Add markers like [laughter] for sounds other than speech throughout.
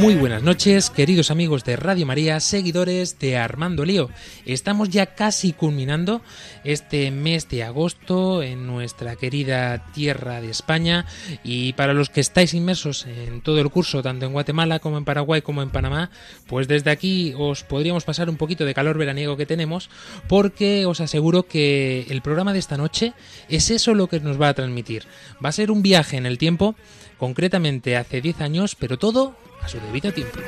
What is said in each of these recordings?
Muy buenas noches, queridos amigos de Radio María, seguidores de Armando Lío. Estamos ya casi culminando este mes de agosto en nuestra querida tierra de España y para los que estáis inmersos en todo el curso, tanto en Guatemala como en Paraguay como en Panamá, pues desde aquí os podríamos pasar un poquito de calor veraniego que tenemos porque os aseguro que el programa de esta noche es eso lo que nos va a transmitir. Va a ser un viaje en el tiempo, concretamente hace 10 años, pero todo a su debido tiempo.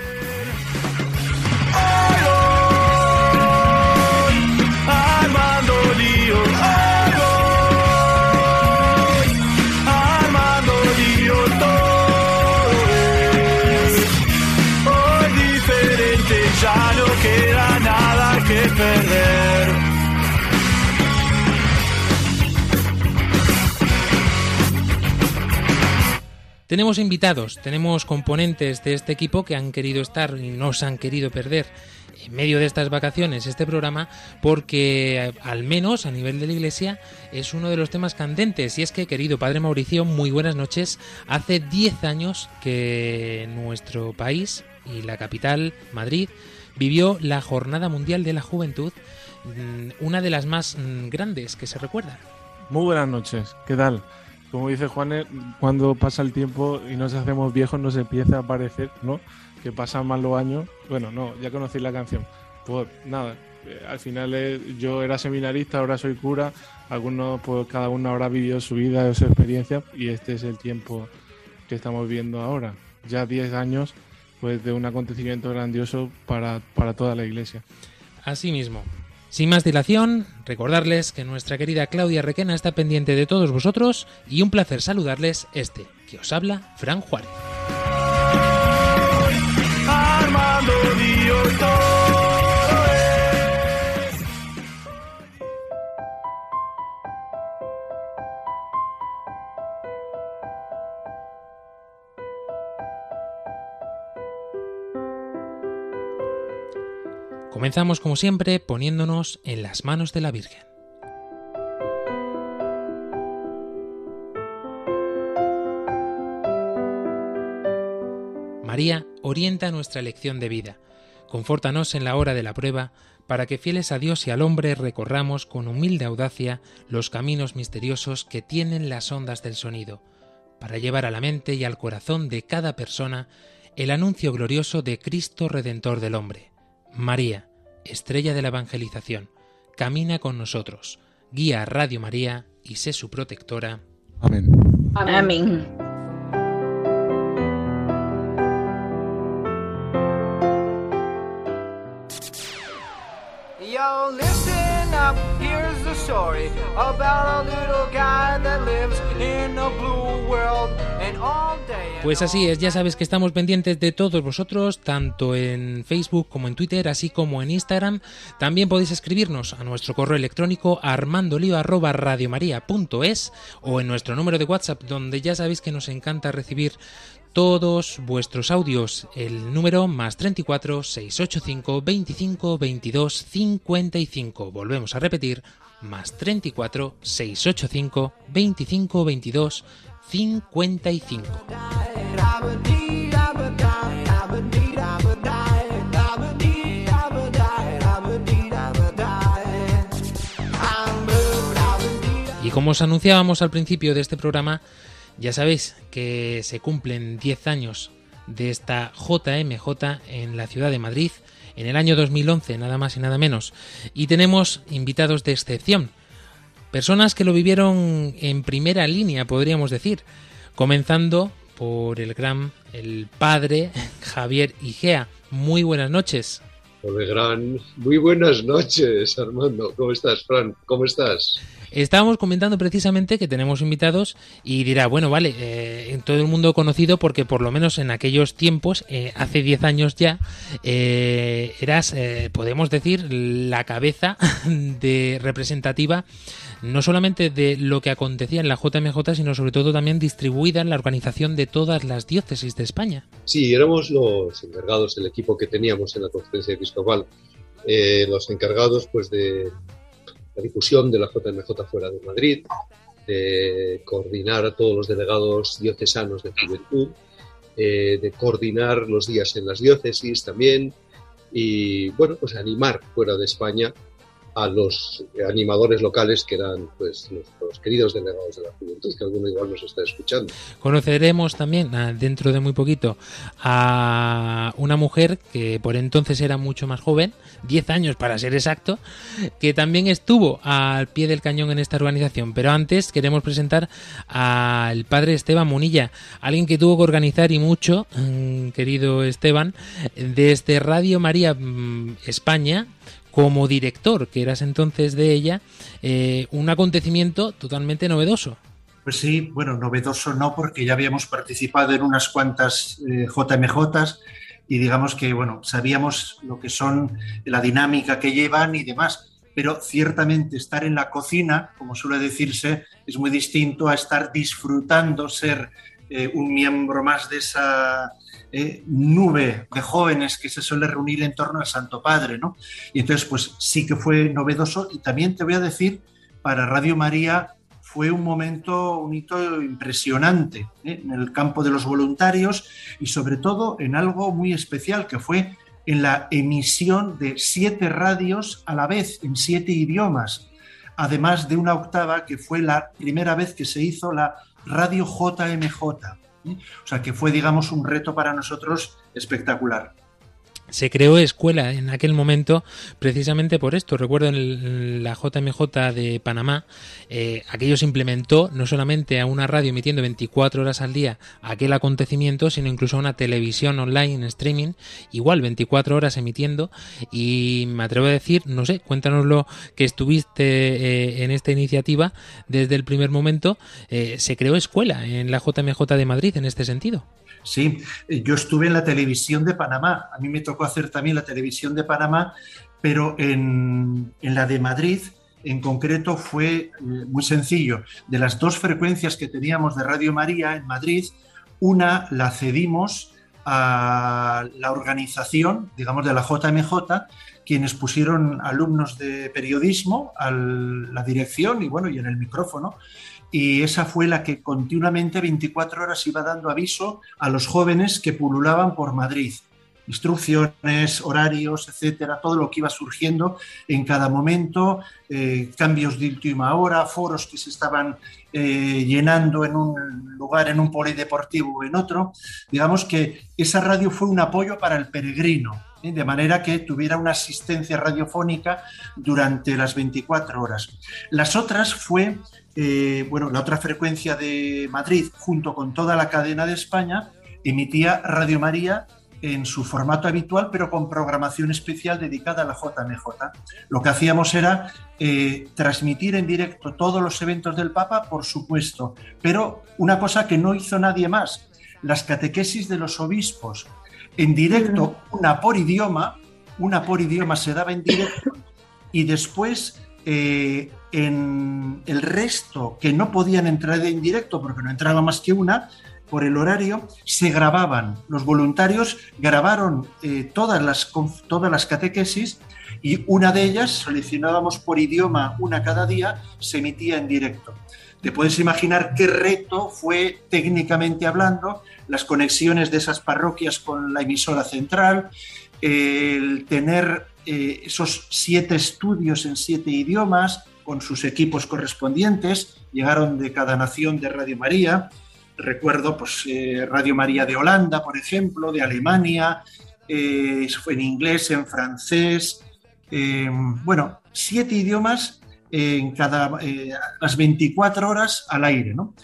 Armando lío, hoy voy. Armando lío, todo es hoy diferente, ya no queda nada que perder. Tenemos invitados, tenemos componentes de este equipo que han querido estar y no se han querido perder en medio de estas vacaciones este programa porque eh, al menos a nivel de la iglesia es uno de los temas candentes. Y es que querido padre Mauricio muy buenas noches. Hace 10 años que nuestro país y la capital Madrid vivió la jornada mundial de la juventud mm, una de las más mm, grandes que se recuerda. Muy buenas noches, ¿qué tal? Como dice Juan, cuando pasa el tiempo y nos hacemos viejos nos empieza a parecer, ¿no? Que pasan más los años. Bueno, no, ya conocí la canción. Pues nada, eh, al final eh, yo era seminarista, ahora soy cura. Algunos, pues cada uno habrá vivido su vida, su experiencia y este es el tiempo que estamos viendo ahora. Ya 10 años pues de un acontecimiento grandioso para, para toda la iglesia. Así mismo. Sin más dilación, recordarles que nuestra querida Claudia Requena está pendiente de todos vosotros y un placer saludarles este, que os habla, Fran Juárez. Comenzamos como siempre poniéndonos en las manos de la Virgen. María orienta nuestra elección de vida. Confórtanos en la hora de la prueba, para que fieles a Dios y al hombre recorramos con humilde audacia los caminos misteriosos que tienen las ondas del sonido, para llevar a la mente y al corazón de cada persona el anuncio glorioso de Cristo Redentor del hombre. María, estrella de la evangelización, camina con nosotros, guía a Radio María y sé su protectora. Amén. Amén. Yo, listen up, here's the story about a little guy that lives in a blue world and all Pues así es, ya sabes que estamos pendientes de todos vosotros, tanto en Facebook como en Twitter, así como en Instagram. También podéis escribirnos a nuestro correo electrónico armandolio@radiomaria.es o en nuestro número de WhatsApp, donde ya sabéis que nos encanta recibir todos vuestros audios. El número más 34 685 25 22 55. Volvemos a repetir, más 34 685 25 22 55. Y como os anunciábamos al principio de este programa, ya sabéis que se cumplen 10 años de esta JMJ en la ciudad de Madrid en el año 2011, nada más y nada menos. Y tenemos invitados de excepción, personas que lo vivieron en primera línea, podríamos decir, comenzando por el gran, el padre [laughs] Javier Igea. Muy buenas noches. Muy buenas noches, Armando. ¿Cómo estás, Fran? ¿Cómo estás? Estábamos comentando precisamente que tenemos invitados y dirá, bueno, vale, eh, en todo el mundo conocido porque por lo menos en aquellos tiempos, eh, hace 10 años ya, eh, eras, eh, podemos decir, la cabeza [laughs] de representativa no solamente de lo que acontecía en la JMJ, sino sobre todo también distribuida en la organización de todas las diócesis de España. Sí, éramos los encargados, el equipo que teníamos en la conferencia episcopal, los encargados pues de la difusión de la JMJ fuera de Madrid, de coordinar a todos los delegados diocesanos de juventud, eh, de coordinar los días en las diócesis también y bueno, pues animar fuera de España a los animadores locales que eran pues queridos delegados de la juventud, que alguno igual nos está escuchando. Conoceremos también ah, dentro de muy poquito a una mujer que por entonces era mucho más joven, 10 años para ser exacto, que también estuvo al pie del cañón en esta organización. Pero antes queremos presentar al padre Esteban Munilla, alguien que tuvo que organizar y mucho, mm, querido Esteban, desde Radio María mm, España como director, que eras entonces de ella, eh, un acontecimiento totalmente novedoso. Pues sí, bueno, novedoso no, porque ya habíamos participado en unas cuantas eh, JMJs y digamos que, bueno, sabíamos lo que son la dinámica que llevan y demás, pero ciertamente estar en la cocina, como suele decirse, es muy distinto a estar disfrutando, ser eh, un miembro más de esa eh, nube de jóvenes que se suele reunir en torno al Santo Padre, ¿no? Y entonces, pues sí que fue novedoso y también te voy a decir, para Radio María fue un momento, un hito impresionante ¿eh? en el campo de los voluntarios y sobre todo en algo muy especial que fue en la emisión de siete radios a la vez, en siete idiomas, además de una octava que fue la primera vez que se hizo la Radio JMJ. O sea que fue, digamos, un reto para nosotros espectacular. Se creó escuela en aquel momento precisamente por esto. Recuerdo en la JMJ de Panamá, eh, aquello se implementó no solamente a una radio emitiendo 24 horas al día aquel acontecimiento, sino incluso a una televisión online streaming, igual 24 horas emitiendo. Y me atrevo a decir, no sé, cuéntanoslo que estuviste eh, en esta iniciativa desde el primer momento. Eh, se creó escuela en la JMJ de Madrid en este sentido. Sí, yo estuve en la televisión de Panamá. A mí me tocó hacer también la televisión de Panamá, pero en, en la de Madrid, en concreto, fue eh, muy sencillo. De las dos frecuencias que teníamos de Radio María en Madrid, una la cedimos a la organización, digamos, de la JMJ, quienes pusieron alumnos de periodismo a la dirección y bueno, y en el micrófono y esa fue la que continuamente 24 horas iba dando aviso a los jóvenes que pululaban por Madrid. Instrucciones, horarios, etcétera, todo lo que iba surgiendo en cada momento, eh, cambios de última hora, foros que se estaban eh, llenando en un lugar, en un polideportivo o en otro. Digamos que esa radio fue un apoyo para el peregrino, ¿eh? de manera que tuviera una asistencia radiofónica durante las 24 horas. Las otras fue bueno, la otra frecuencia de Madrid, junto con toda la cadena de España, emitía Radio María en su formato habitual, pero con programación especial dedicada a la JMJ. Lo que hacíamos era eh, transmitir en directo todos los eventos del Papa, por supuesto, pero una cosa que no hizo nadie más, las catequesis de los obispos. En directo, una por idioma, una por idioma se daba en directo y después eh, en el resto que no podían entrar en directo porque no entraba más que una, por el horario, se grababan. Los voluntarios grabaron eh, todas, las, todas las catequesis y una de ellas, seleccionábamos por idioma una cada día, se emitía en directo. Te puedes imaginar qué reto fue técnicamente hablando las conexiones de esas parroquias con la emisora central, el tener eh, esos siete estudios en siete idiomas con sus equipos correspondientes, llegaron de cada nación de Radio María, recuerdo pues eh, Radio María de Holanda, por ejemplo, de Alemania, eh, en inglés, en francés, bueno, siete idiomas en cada las 24 horas al aire, ¿no?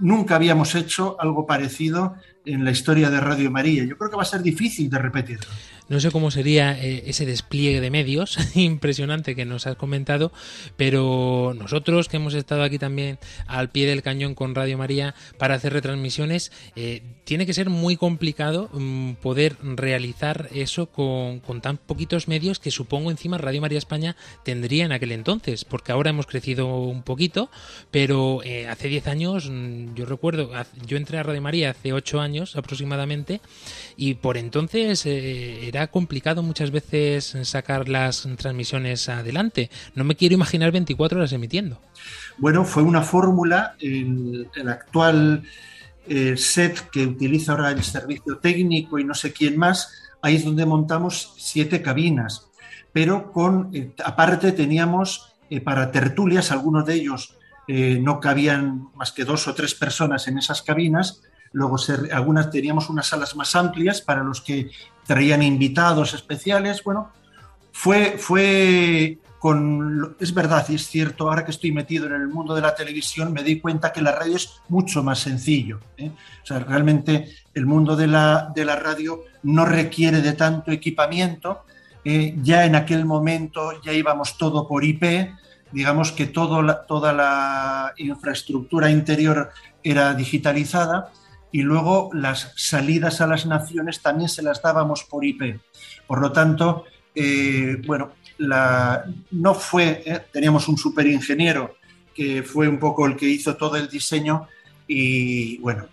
nunca habíamos hecho algo parecido en la historia de Radio María. Yo creo que va a ser difícil de repetir. No sé cómo sería eh, ese despliegue de medios [laughs] impresionante que nos has comentado, pero nosotros que hemos estado aquí también al pie del cañón con Radio María para hacer retransmisiones, eh, tiene que ser muy complicado mm, poder realizar eso con, con tan poquitos medios que supongo encima Radio María España tendría en aquel entonces, porque ahora hemos crecido un poquito, pero eh, hace 10 años, mm, yo recuerdo, yo entré a Radio María hace 8 años aproximadamente, y por entonces eh, era complicado muchas veces sacar las transmisiones adelante. No me quiero imaginar 24 horas emitiendo. Bueno, fue una fórmula, el, el actual eh, set que utiliza ahora el servicio técnico y no sé quién más, ahí es donde montamos siete cabinas, pero con, eh, aparte teníamos eh, para tertulias, algunos de ellos no cabían más que dos o tres personas en esas cabinas, luego algunas teníamos unas salas más amplias para los que traían invitados especiales, bueno, fue, fue con, es verdad y es cierto, ahora que estoy metido en el mundo de la televisión, me di cuenta que la radio es mucho más sencillo. ¿eh? O sea, realmente el mundo de la, de la radio no requiere de tanto equipamiento. eh, ya en aquel momento ya íbamos todo por IP, digamos que todo toda la infraestructura interior era digitalizada y luego las salidas a las naciones también se las dábamos por IP. Por lo tanto, eh, bueno, no fue, eh, teníamos un superingeniero que fue un poco el que hizo todo el diseño y bueno,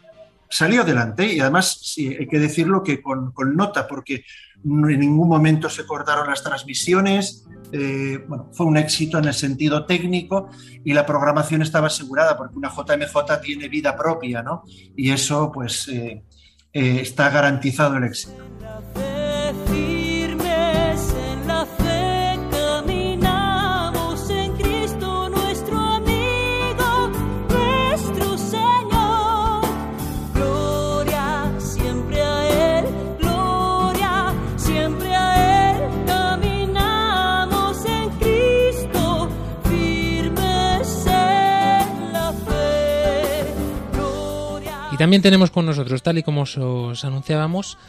salió adelante y además sí, hay que decirlo que con, nota porque en ningún momento se cortaron las transmisiones, eh, bueno, fue un éxito en el sentido técnico y la programación estaba asegurada porque una JMJ tiene vida propia, ¿no? Y eso pues eh, eh, está garantizado el éxito. Y también tenemos con nosotros, tal y como os, os anunciábamos,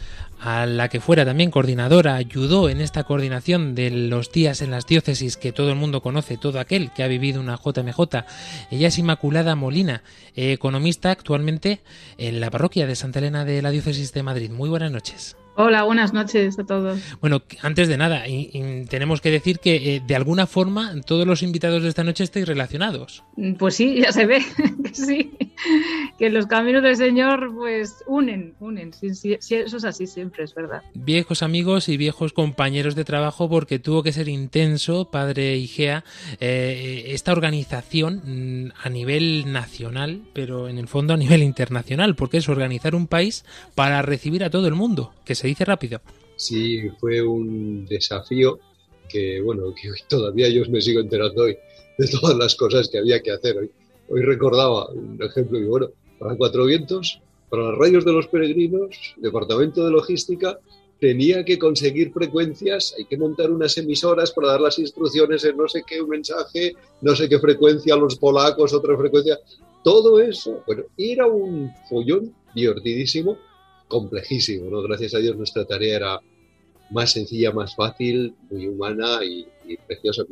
a la que fuera también coordinadora, ayudó en esta coordinación de los días en las diócesis que todo el mundo conoce, todo aquel que ha vivido una JMJ. Ella es Inmaculada Molina, economista actualmente en la parroquia de Santa Elena de la diócesis de Madrid. Muy buenas noches. Hola, buenas noches a todos. Bueno, antes de nada, y- y tenemos que decir que eh, de alguna forma todos los invitados de esta noche estáis relacionados. Pues sí, ya se ve [laughs] que sí, que los caminos del Señor pues unen, unen. Sí, sí, sí, eso es así siempre, es verdad. Viejos amigos y viejos compañeros de trabajo porque tuvo que ser intenso, padre Igea, eh, esta organización mm, a nivel nacional, pero en el fondo a nivel internacional, porque es organizar un país para recibir a todo el mundo, que se dice rápido. Sí, fue un desafío que, bueno, que todavía yo me sigo enterando hoy de todas las cosas que había que hacer. Hoy, hoy recordaba un ejemplo que, bueno, para Cuatro Vientos, para las radios de los peregrinos, departamento de logística, tenía que conseguir frecuencias, hay que montar unas emisoras para dar las instrucciones en no sé qué mensaje, no sé qué frecuencia a los polacos, otra frecuencia. Todo eso, bueno, era un follón divertidísimo, complejísimo, ¿no? Gracias a Dios nuestra tarea era más sencilla, más fácil, muy humana y, preciosa.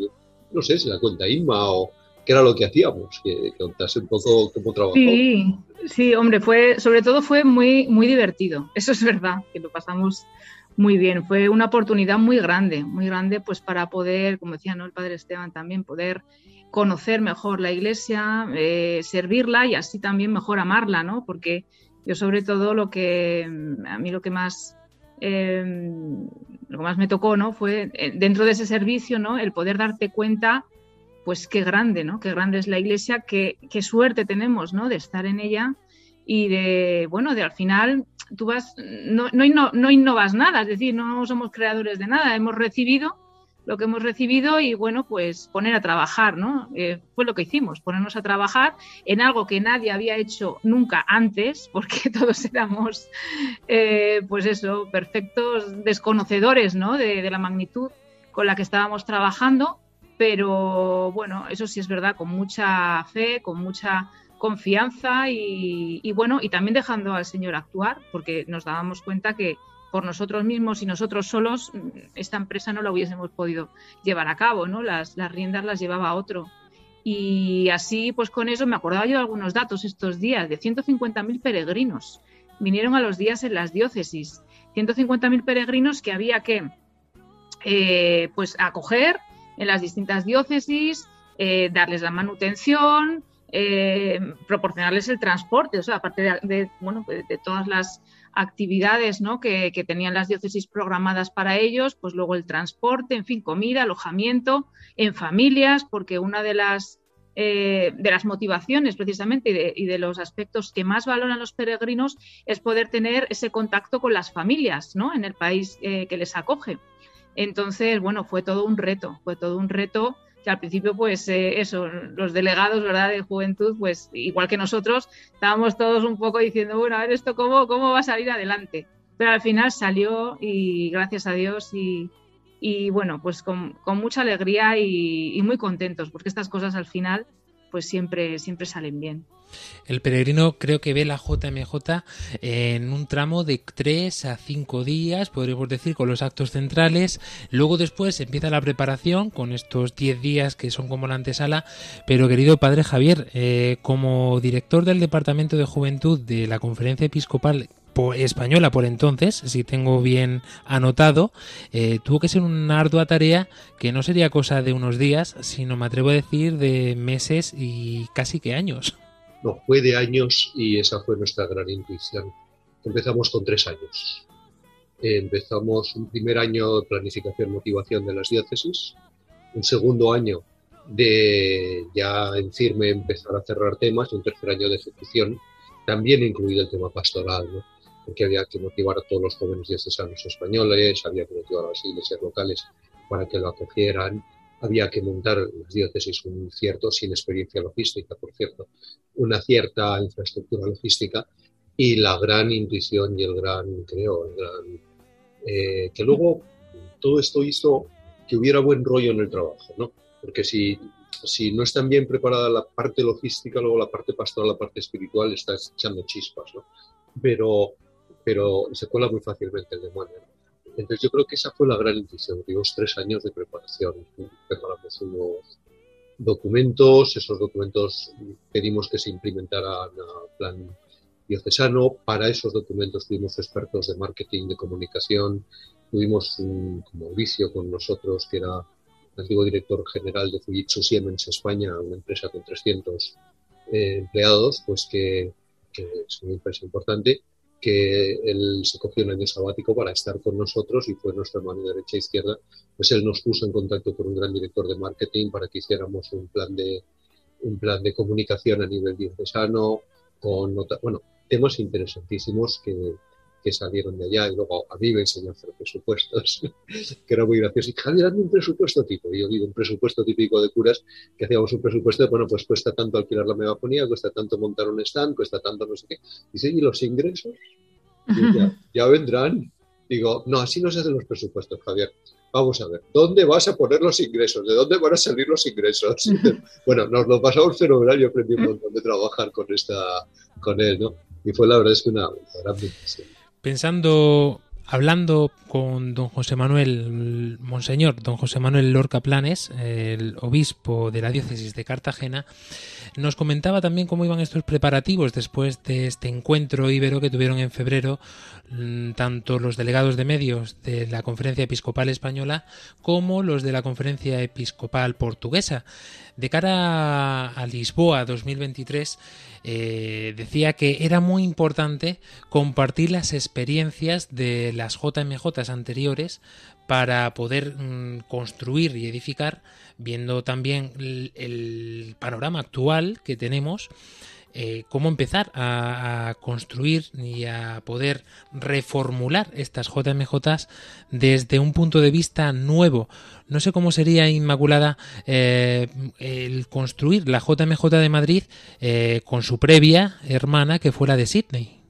No sé si la cuenta Inma o qué era lo que hacíamos, que, que contase un poco cómo trabajó. Sí, sí, hombre, fue, sobre todo fue muy, muy divertido. [laughs] Eso es verdad, que lo pasamos muy bien. Fue una oportunidad muy grande, muy grande, pues para poder, como decía ¿no? el padre Esteban también, poder conocer mejor la iglesia, eh, servirla y así también mejor amarla, ¿no? Porque yo sobre todo lo que a mí lo que más eh, lo más me tocó, ¿no? Fue eh, dentro de ese servicio, ¿no? El poder darte cuenta pues qué grande, ¿no? Qué grande es la iglesia, qué, qué suerte tenemos, ¿no? De estar en ella y de, bueno, de al final tú vas, no, no, no innovas nada, es decir, no somos creadores de nada, hemos recibido lo que hemos recibido y, bueno, pues poner a trabajar, ¿no? Eh, fue lo que hicimos, ponernos a trabajar en algo que nadie había hecho nunca antes, [laughs] porque todos éramos, eh, pues eso, perfectos desconocedores, ¿no? De, la magnitud con la que estábamos trabajando pero bueno, eso sí es verdad, con mucha fe, con mucha confianza y, bueno, y también dejando al Señor actuar, porque nos dábamos cuenta que, por nosotros mismos y nosotros solos, mm, esta empresa no la hubiésemos podido llevar a cabo, ¿no? Las, las riendas las llevaba otro. Y así, pues con eso me acordaba yo de algunos datos estos días, de 150.000 peregrinos. Vinieron a los días en las diócesis. 150.000 peregrinos que había que eh, pues acoger en las distintas diócesis, eh, darles la manutención, eh, proporcionarles el transporte, o sea, aparte de, bueno, de todas las actividades que, tenían las diócesis programadas para ellos, pues luego el transporte, en fin, comida, alojamiento, en familias, porque una de las, eh, de las motivaciones precisamente y de, y de, los aspectos que más valoran los peregrinos es poder tener ese contacto con las familias ¿no? en el país eh, que les acoge. Entonces, bueno, fue todo un reto, fue todo un reto que al principio, pues eh, eso, los delegados, ¿verdad?, de juventud, pues igual que nosotros, estábamos todos un poco diciendo, bueno, a ver esto cómo, cómo va a salir adelante. Pero al final salió y gracias a Dios y, y bueno, pues con, con mucha alegría y, y, muy contentos, porque estas cosas al final, pues siempre, siempre salen bien. El peregrino creo que ve la JMJ en un tramo de 3 a 5 días, podríamos decir, con los actos centrales. Luego después empieza la preparación con estos 10 días que son como la antesala. Pero querido padre Javier, eh, como director del Departamento de Juventud de la Conferencia Episcopal española por entonces, si tengo bien anotado, eh, tuvo que ser una ardua tarea que no sería cosa de unos días, sino me atrevo a decir de meses y casi que años. No, fue de años y esa fue nuestra gran intuición. Empezamos con tres años. Empezamos un primer año de planificación motivación de las diócesis, un segundo año de ya en firme empezar a cerrar temas y un tercer año de ejecución, también incluido el tema pastoral, porque había que motivar a todos los jóvenes diocesanos españoles, había que motivar a las iglesias locales para que lo acogieran, había que montar las diócesis un cierto, sin experiencia logística, por cierto, una cierta infraestructura logística y la gran intuición y el gran, creo, el gran, eh, que luego todo esto hizo que hubiera buen rollo en el trabajo, ¿no? Porque si, si no están bien preparada la parte logística, luego la parte pastoral, la parte espiritual está echando chispas, ¿no? Pero, pero se cuela muy fácilmente el demonio. ¿no? Entonces yo creo que esa fue la gran intuición, tuvimos tres años de preparación, preparamos unos documentos, esos documentos pedimos que se implementaran a plan diocesano, para esos documentos tuvimos expertos de marketing, de comunicación, tuvimos un, Mauricio con nosotros, que era antiguo director general de Fujitsu Siemens España, una empresa con 300 eh, empleados, pues que es una empresa importante, que él se cogió un año sabático para estar con nosotros y fue nuestra mano derecha e izquierda. Pues él nos puso en contacto con un gran director de marketing para que hiciéramos un plan de, un plan de comunicación a nivel diocesano, con bueno, temas interesantísimos que, que salieron de allá y luego a mí me enseñó a hacer presupuestos, [laughs] que era muy gracioso. Y Javier, hazme un presupuesto tipo. Y yo digo, un presupuesto típico de curas, que hacíamos un presupuesto de, bueno, pues cuesta tanto alquilar la megafonía, cuesta tanto montar un stand, cuesta tanto no sé qué. Dice, ¿y los ingresos? Y ya, [laughs] ya vendrán. Digo, no, así no se hacen los presupuestos, Javier. Vamos a ver, ¿dónde vas a poner los ingresos? ¿De dónde van a salir los ingresos? [laughs] bueno, nos lo pasamos fenomenal y aprendí un montón de trabajar con, esta, con él, ¿no? Y fue la verdad es que una, una gran bendición pensando, hablando con don José Manuel, Monseñor, don José Manuel Lorca Planes, el obispo de la diócesis de Cartagena, nos comentaba también cómo iban estos preparativos después de este encuentro íbero que tuvieron en febrero tanto los delegados de medios de la Conferencia Episcopal Española como los de la Conferencia Episcopal Portuguesa. De cara a Lisboa 2023, eh, decía que era muy importante compartir las experiencias de las JMJ anteriores para poder mmm, construir y edificar, viendo también el, el panorama actual que tenemos eh, cómo empezar a, construir y a poder reformular estas JMJs desde un punto de vista nuevo. No sé cómo sería Inmaculada eh, el construir la JMJ de Madrid eh, con su previa hermana que fuera de Sydney.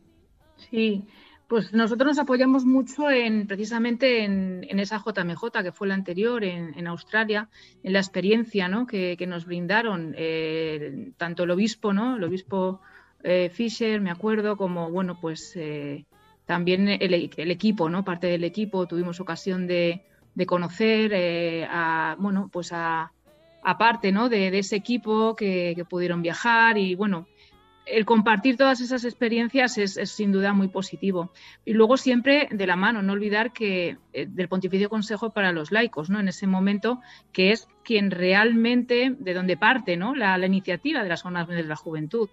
Sí, pues nosotros nos apoyamos mucho en precisamente en, esa JMJ que fue la anterior en, Australia, en la experiencia ¿no? que, nos brindaron eh, tanto el obispo, ¿no? el obispo eh, Fisher, me acuerdo, como bueno, pues eh, también el, equipo, ¿no? Parte del equipo tuvimos ocasión de, conocer a, bueno, pues a, a parte, ¿no? De, ese equipo que pudieron viajar y, bueno, el compartir todas esas experiencias es, sin duda muy positivo. Y luego siempre de la mano, no olvidar que eh, del Pontificio Consejo para los laicos, ¿no? En ese momento, que es quien realmente, de donde parte, ¿no? La, iniciativa de las jornadas de la juventud.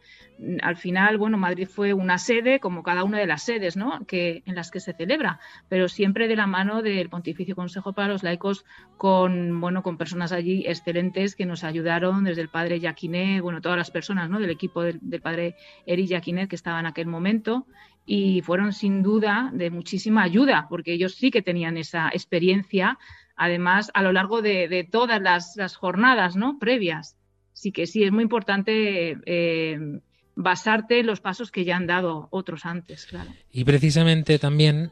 Al final, bueno, Madrid fue una sede, como cada una de las sedes, ¿no? Que, en las que se celebra, pero siempre de la mano del Pontificio Consejo para los laicos, con, bueno, con personas allí excelentes que nos ayudaron, desde el padre Yaquiné, bueno, todas las personas, ¿no? Del equipo del, del padre Eri Yaquiné, que estaba en aquel momento, y fueron sin duda de muchísima ayuda, porque ellos sí que tenían esa experiencia, además, a lo largo de, todas las, las, jornadas ¿no? previas. Sí que sí, es muy importante eh, basarte en los pasos que ya han dado otros antes, claro. Y precisamente también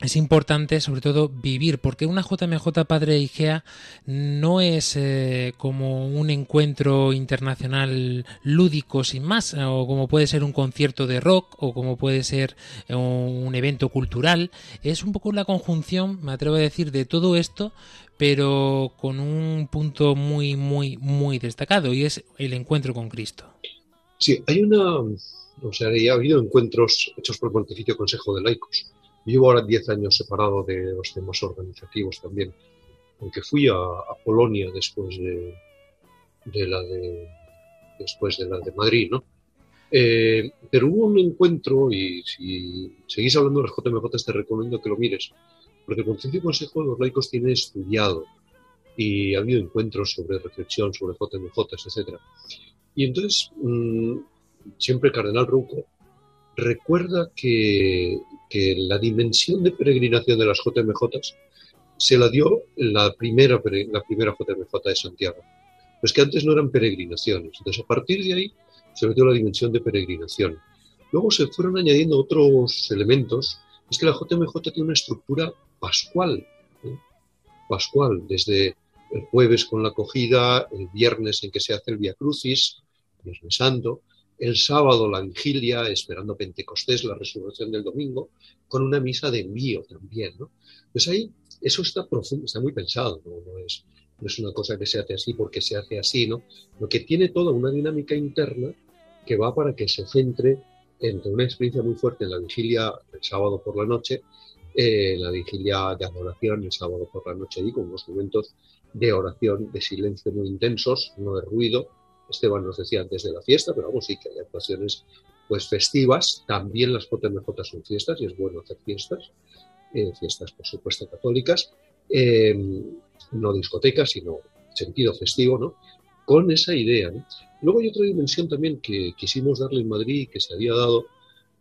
es importante sobre todo vivir, porque una JMJ Padre Igea no es eh, como un encuentro internacional lúdico sin más, o como puede ser un concierto de rock, o como puede ser eh, un evento cultural, es un poco la conjunción, me atrevo a decir, de todo esto, pero con un punto muy, muy, muy destacado, y es el encuentro con Cristo. Sí, hay una, o sea, ya ha habido encuentros hechos por Pontificio Consejo de Laicos, Llevo ahora 10 años separado de los temas organizativos también, aunque fui a, Polonia después de, la de después de la de Madrid, ¿no? Eh, pero hubo un encuentro y si seguís hablando de las JMJ te recomiendo que lo mires, porque el Pontificio Consejo de los Laicos tiene estudiado y ha habido encuentros sobre reflexión sobre JMJ, etc. Y entonces, mmm, siempre Cardenal Rouco recuerda que, que, la dimensión de peregrinación de las JMJ se la dio la primera, la primera JMJ de Santiago. Pues que antes no eran peregrinaciones. Entonces, a partir de ahí se metió la dimensión de peregrinación. Luego se fueron añadiendo otros elementos. Es que la JMJ tiene una estructura pascual. ¿eh? Pascual, desde el jueves con la acogida, el viernes en que se hace el Via Crucis, Viernes Santo, el sábado la vigilia, esperando Pentecostés, la resurrección del domingo, con una misa de envío también, ¿no? Pues ahí eso está profundo, está muy pensado, ¿no? Es, no es una cosa que se hace así porque se hace así, ¿no? Lo que tiene toda una dinámica interna que va para que se centre entre una experiencia muy fuerte en la vigilia el sábado por la noche, eh, la vigilia de adoración el sábado por la noche, y con unos momentos de oración, de silencio muy intensos, no de ruido, Esteban nos decía antes de la fiesta, pero vamos, sí que hay actuaciones pues festivas, también las JMJ son fiestas y es bueno hacer fiestas, eh, fiestas por supuesto católicas, eh, no discotecas, sino sentido festivo, ¿no? Con esa idea. Luego hay otra dimensión también que quisimos darle en Madrid, que se había dado,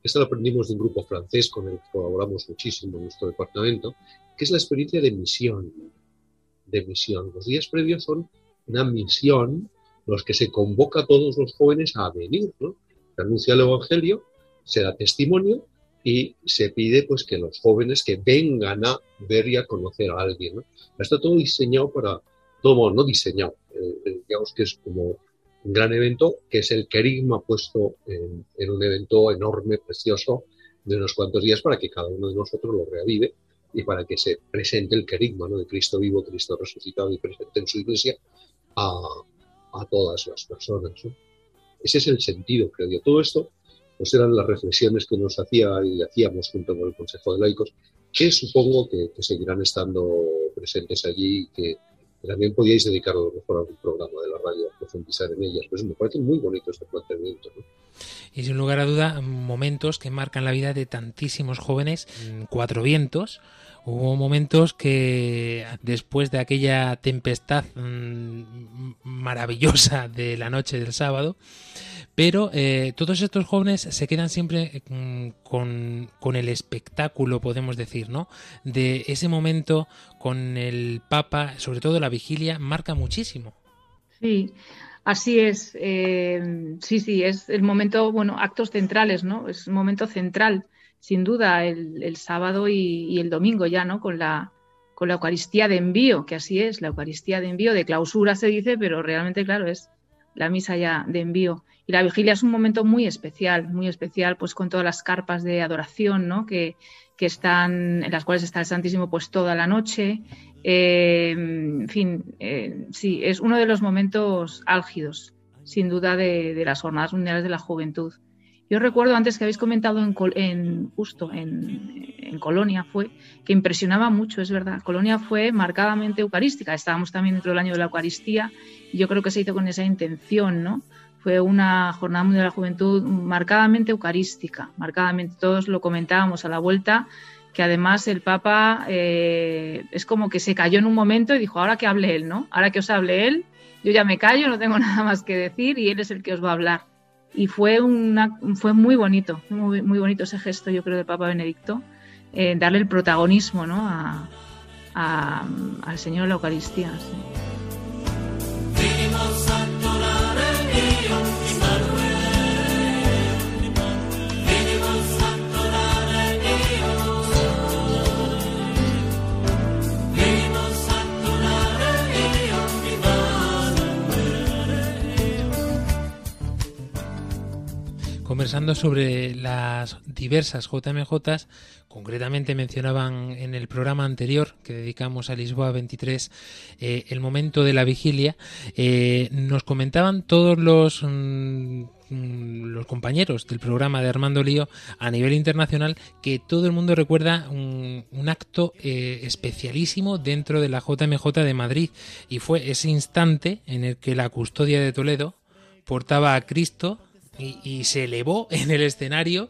esta la aprendimos de un grupo francés con el que colaboramos muchísimo en nuestro departamento, que es la experiencia de misión. De misión. Los días previos son una misión los que se convoca a todos los jóvenes a venir, ¿no? Se anuncia el Evangelio, se da testimonio y se pide pues que los jóvenes que vengan a ver y a conocer a alguien, ¿no? Está todo diseñado para, todo, no diseñado, eh, digamos que es como un gran evento, que es el querigma puesto en, en, un evento enorme, precioso, de unos cuantos días para que cada uno de nosotros lo reavive y para que se presente el querigma ¿no? de Cristo vivo, Cristo resucitado y presente en su iglesia a, a todas las personas. ¿no? Ese es el sentido, creo yo. Todo esto pues eran las reflexiones que nos hacía y hacíamos junto con el Consejo de Laicos, que supongo que, que seguirán estando presentes allí y que, también podíais dedicar a lo mejor a algún programa de la radio a profundizar en ellas. Pues me parece muy bonito este planteamiento. ¿no? Y sin lugar a duda, momentos que marcan la vida de tantísimos jóvenes, cuatro vientos, Hubo momentos que después de aquella tempestad mmm, maravillosa de la noche del sábado, pero eh, todos estos jóvenes se quedan siempre mmm, con, con, el espectáculo, podemos decir, ¿no? De ese momento con el Papa, sobre todo la vigilia, marca muchísimo. Sí, Así es, eh, sí, sí, es el momento, bueno, actos centrales, ¿no? Es un momento central sin duda el, el sábado y, el domingo ya, ¿no? Con la, con la Eucaristía de envío, que así es, la Eucaristía de envío, de clausura se dice, pero realmente, claro, es la misa ya de envío. Y la vigilia es un momento muy especial, muy especial, pues con todas las carpas de adoración, ¿no? Que, que están, en las cuales está el Santísimo pues toda la noche. Eh, en fin, eh, sí, es uno de los momentos álgidos, sin duda, de, de las Jornadas Mundiales de la Juventud. Yo recuerdo antes que habéis comentado en, justo en, en Colonia fue que impresionaba mucho, es verdad. Colonia fue marcadamente eucarística. Estábamos también dentro del año de la Eucaristía y yo creo que se hizo con esa intención, ¿no? Fue una jornada mundial de la juventud marcadamente eucarística, marcadamente. Todos lo comentábamos a la vuelta, que además el Papa eh, es como que se cayó en un momento y dijo, ahora que hable él, ¿no? Ahora que os hable él, yo ya me callo, no tengo [laughs] nada más que decir y él es el que os va a hablar y fue una fue muy bonito muy, muy bonito ese gesto yo creo del Papa Benedicto eh, darle el protagonismo ¿no? a, al Señor de la Eucaristía. Conversando sobre las diversas JMJs, concretamente mencionaban en el programa anterior que dedicamos a Lisboa 23 eh, el momento de la vigilia, eh, nos comentaban todos los, mm, los compañeros del programa de Armando Lío a nivel internacional que todo el mundo recuerda un, un acto eh, especialísimo dentro de la JMJ de Madrid. Y fue ese instante en el que la custodia de Toledo portaba a Cristo y, y se elevó [laughs] en el escenario.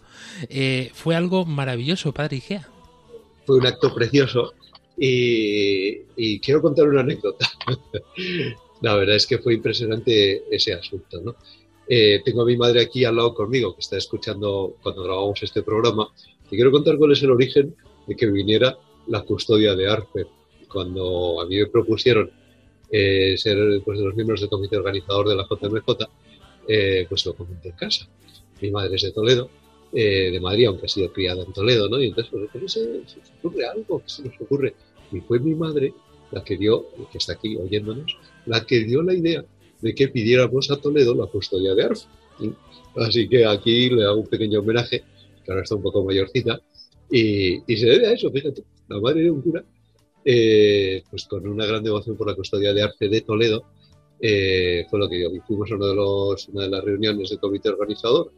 Eh, fue algo maravilloso, padre Igea. Fue un acto precioso y, y quiero contar una anécdota. [laughs] La verdad es que fue impresionante ese asunto. ¿no? Eh, tengo a mi madre aquí al lado conmigo, que está escuchando cuando grabamos este programa, y quiero contar cuál es el origen de que viniera la custodia de Arce. Cuando a mí me propusieron eh, ser pues, de los miembros del comité organizador de la JMJ, eh, pues lo comenté en casa. Mi madre es de Toledo, eh, de Madrid, aunque ha sido criada en Toledo, ¿no? Y entonces, pues, pues, se, se ocurre algo, que se nos ocurre. Y fue mi madre la que dio, que está aquí oyéndonos, la que dio la idea de que pidiéramos a Toledo la custodia de Arf. ¿sí? Así que aquí le hago un pequeño homenaje, que ahora está un poco mayorcita, y, y se debe a eso, fíjate, la madre de un cura, eh, pues con una gran devoción por la custodia de Arce de Toledo, eh, fue lo que yo. Fuimos a uno de los, una de las reuniones del comité organizador,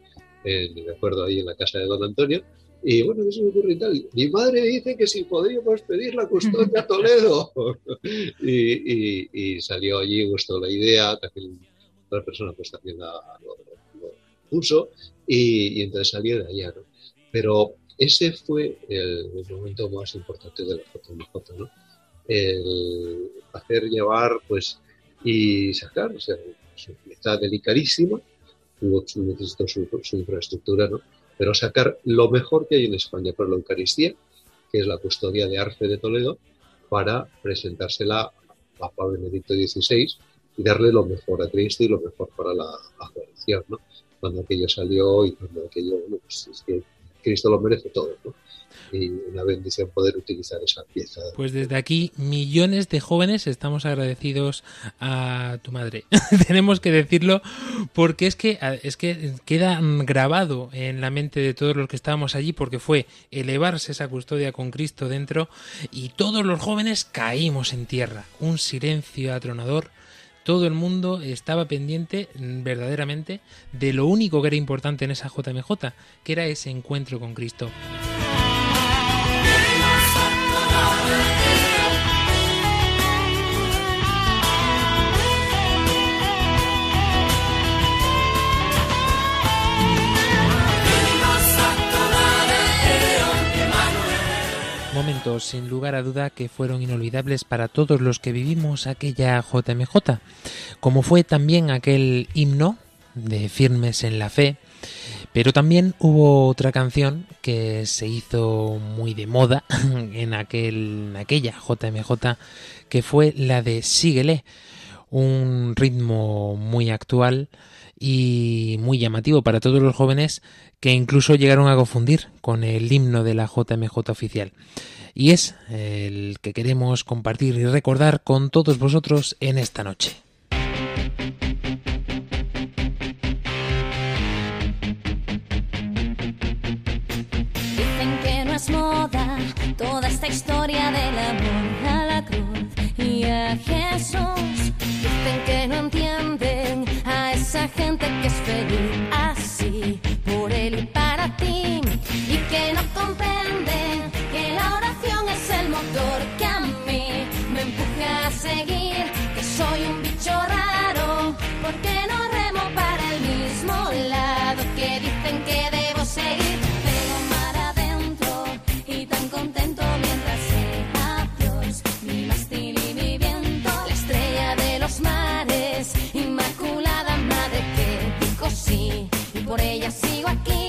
eh, me acuerdo ahí en la casa de don Antonio, y bueno, ¿qué se me ocurre y tal? Mi madre dice que si podríamos pedir la custodia a Toledo. [laughs] y, y- y salió allí, gustó la idea, también otra persona pues también la- lo, lo puso, y, y entonces salió de allá, ¿no? Pero ese fue el, el momento más importante de la JMJ, ¿no? El hacer llevar, pues, y sacar, o sea, pieza delicadísima, tuvo su, su, infraestructura, ¿no? Pero sacar lo mejor que hay en España para la Eucaristía, que es la custodia de Arce de Toledo, para presentársela a Papa Benedicto XVI y darle lo mejor a Cristo y lo mejor para la, la adoración, ¿no? Cuando aquello salió y cuando aquello, bueno, pues es que Cristo lo merece todo, ¿no? Y una bendición poder utilizar esa pieza. Pues desde aquí, millones de jóvenes estamos agradecidos a tu madre. [laughs] Tenemos que decirlo porque es que, es que queda grabado en la mente de todos los que estábamos allí porque fue elevarse esa custodia con Cristo dentro y todos los jóvenes caímos en tierra. Un silencio atronador. Todo el mundo estaba pendiente mm, verdaderamente de lo único que era importante en esa JMJ, que era ese encuentro con Cristo. Sin lugar a duda que fueron inolvidables para todos los que vivimos aquella JMJ, como fue también aquel himno de Firmes en la Fe, pero también hubo otra canción que se hizo muy de moda [laughs] en, aquel, en aquella JMJ, que fue la de Síguele, un ritmo muy actual y muy llamativo para todos los jóvenes que incluso llegaron a confundir con el himno de la JMJ oficial. Y es el que queremos compartir y recordar con todos vosotros en esta noche. Dicen que no es moda toda esta historia del amor a la cruz y a Jesús. Dicen que no entienden esa gente que es feliz así, por él y para ti, y que no comprenden por ella sigo aquí,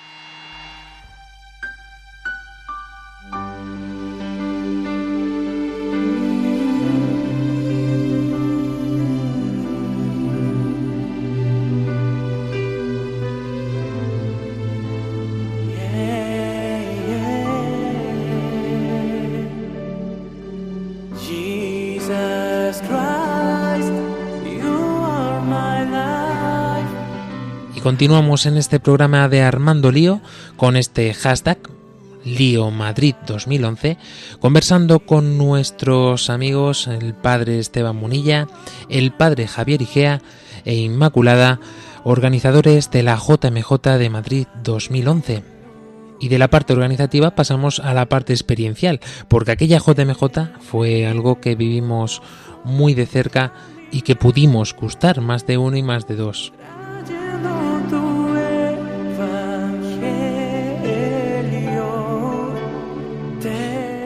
Continuamos en este programa de Armando Lío con este hashtag Lío Madrid 2011, conversando con nuestros amigos el padre Esteban Munilla, el padre Javier Igea e Inmaculada, organizadores de la JMJ de Madrid 2011. Y de la parte organizativa pasamos a la parte experiencial, porque aquella JMJ fue algo que vivimos muy de cerca y que pudimos gustar más de uno y más de dos.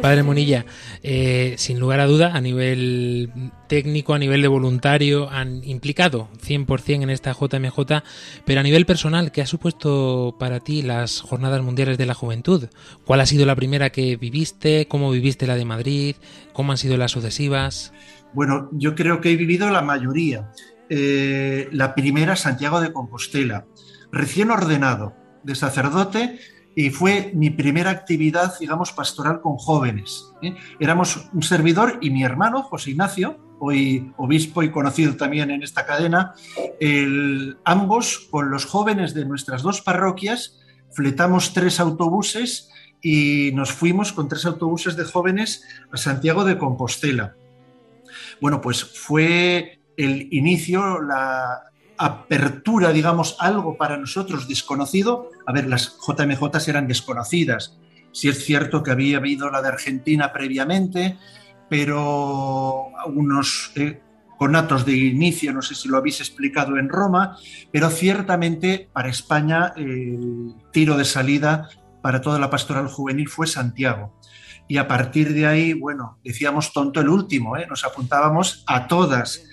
Padre Monilla, eh, sin lugar a duda, a nivel técnico, a nivel de voluntario, han implicado 100% en esta JMJ, pero a nivel personal, ¿qué ha supuesto para ti las Jornadas Mundiales de la Juventud? ¿Cuál ha sido la primera que viviste? ¿Cómo viviste la de Madrid? ¿Cómo han sido las sucesivas? Bueno, yo creo que he vivido la mayoría. Eh, la primera, Santiago de Compostela, recién ordenado de sacerdote y fue mi primera actividad, digamos, pastoral con jóvenes. ¿eh? Éramos un servidor y mi hermano, José Ignacio, hoy obispo y conocido también en esta cadena, ambos con los jóvenes de nuestras dos parroquias fletamos tres autobuses y nos fuimos con tres autobuses de jóvenes a Santiago de Compostela. Bueno, pues fue el inicio, la apertura, digamos, algo para nosotros desconocido. A ver, las JMJ eran desconocidas. Sí es cierto que había habido la de Argentina previamente, pero unos eh, conatos de inicio, no sé si lo habéis explicado en Roma, pero ciertamente para España el tiro de salida para toda la pastoral juvenil fue Santiago. Y a partir de ahí, bueno, decíamos tonto el último, ¿eh? nos apuntábamos a todas.